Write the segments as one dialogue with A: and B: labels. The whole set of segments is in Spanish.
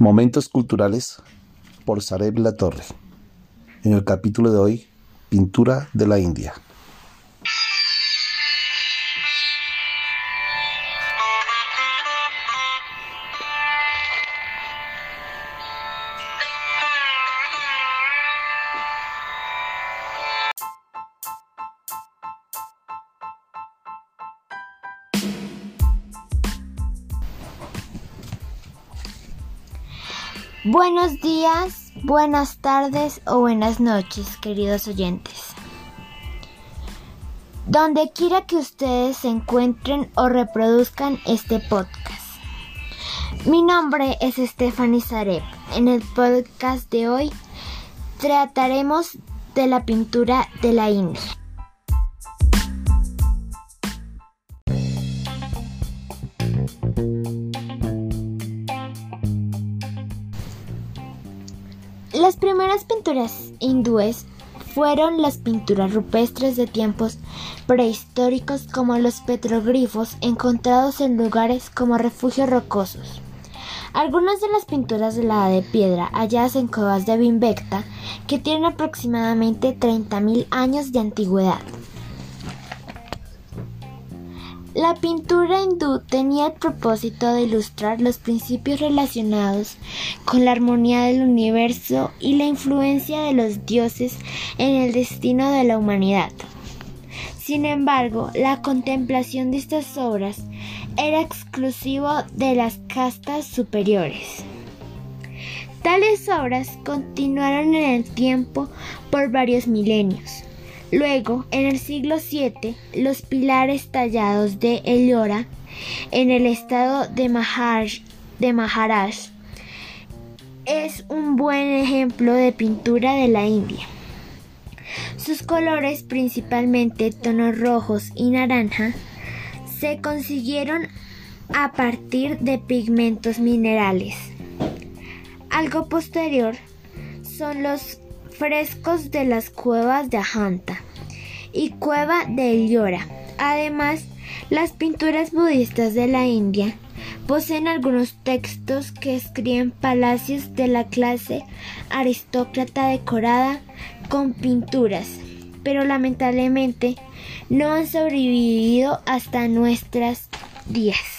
A: Momentos culturales por Sareb La Torre. En el capítulo de hoy, Pintura de la India.
B: Buenos días, buenas tardes o buenas noches, queridos oyentes. Donde quiera que ustedes se encuentren o reproduzcan este podcast. Mi nombre es Stephanie Zareb. En el podcast de hoy trataremos de la pintura de la India. Pinturas hindúes fueron las pinturas rupestres de tiempos prehistóricos como los petroglifos encontrados en lugares como refugios rocosos. Algunas de las pinturas de la de piedra halladas en cuevas de Bimbecta que tienen aproximadamente 30.000 años de antigüedad. La pintura hindú tenía el propósito de ilustrar los principios relacionados con la armonía del universo y la influencia de los dioses en el destino de la humanidad. Sin embargo, la contemplación de estas obras era exclusivo de las castas superiores. Tales obras continuaron en el tiempo por varios milenios. Luego, en el siglo VII, los pilares tallados de Ellora, en el estado de, Maharaj, de Maharashtra, es un buen ejemplo de pintura de la India. Sus colores, principalmente tonos rojos y naranja, se consiguieron a partir de pigmentos minerales. Algo posterior son los frescos de las cuevas de Ajanta y cueva de Ellora. Además, las pinturas budistas de la India poseen algunos textos que escriben palacios de la clase aristócrata decorada con pinturas, pero lamentablemente no han sobrevivido hasta nuestras días.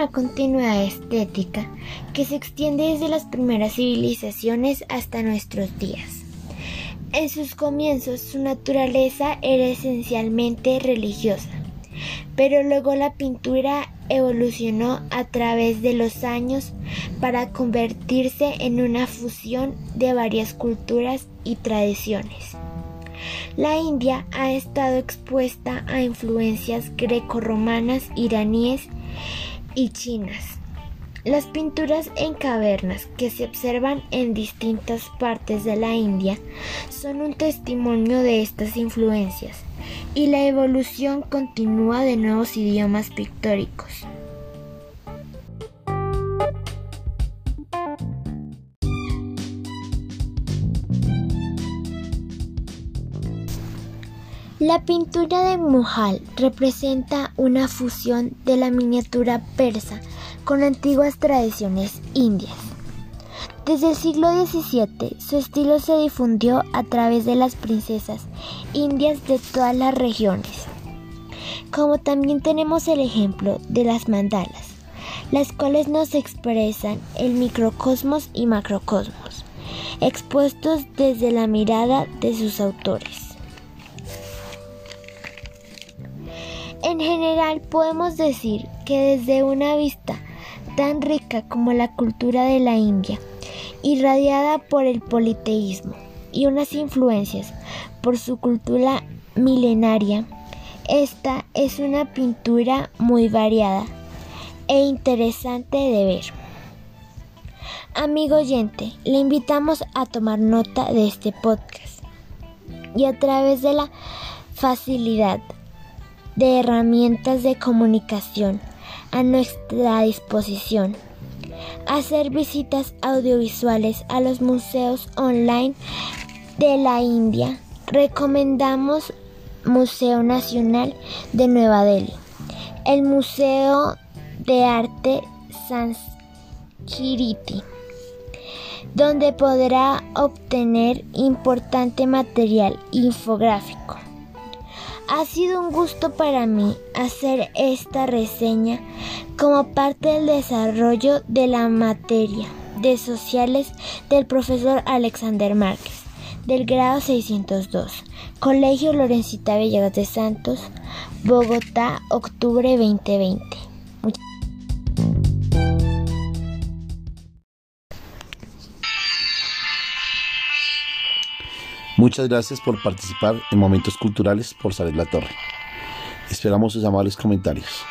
B: Una continua estética que se extiende desde las primeras civilizaciones hasta nuestros días. En sus comienzos su naturaleza era esencialmente religiosa, pero luego la pintura evolucionó a través de los años para convertirse en una fusión de varias culturas y tradiciones. La India ha estado expuesta a influencias greco-romanas, iraníes y chinas. Las pinturas en cavernas que se observan en distintas partes de la India son un testimonio de estas influencias y la evolución continúa de nuevos idiomas pictóricos. La pintura de Mughal representa una fusión de la miniatura persa con antiguas tradiciones indias. Desde el siglo XVII su estilo se difundió a través de las princesas indias de todas las regiones. Como también tenemos el ejemplo de las mandalas, las cuales nos expresan el microcosmos y macrocosmos, expuestos desde la mirada de sus autores. En general podemos decir que desde una vista tan rica como la cultura de la India, irradiada por el politeísmo y unas influencias por su cultura milenaria, esta es una pintura muy variada e interesante de ver. Amigo oyente, le invitamos a tomar nota de este podcast y a través de la facilidad de herramientas de comunicación a nuestra disposición. Hacer visitas audiovisuales a los museos online de la India, recomendamos Museo Nacional de Nueva Delhi, el Museo de Arte Sanskriti, donde podrá obtener importante material infográfico. Ha sido un gusto para mí hacer esta reseña como parte del desarrollo de la materia de sociales del profesor Alexander Márquez, del grado 602, Colegio Lorencita Villegas de Santos, Bogotá, octubre 2020.
A: Muchas gracias por participar en Momentos Culturales por Salir La Torre. Esperamos sus amables comentarios.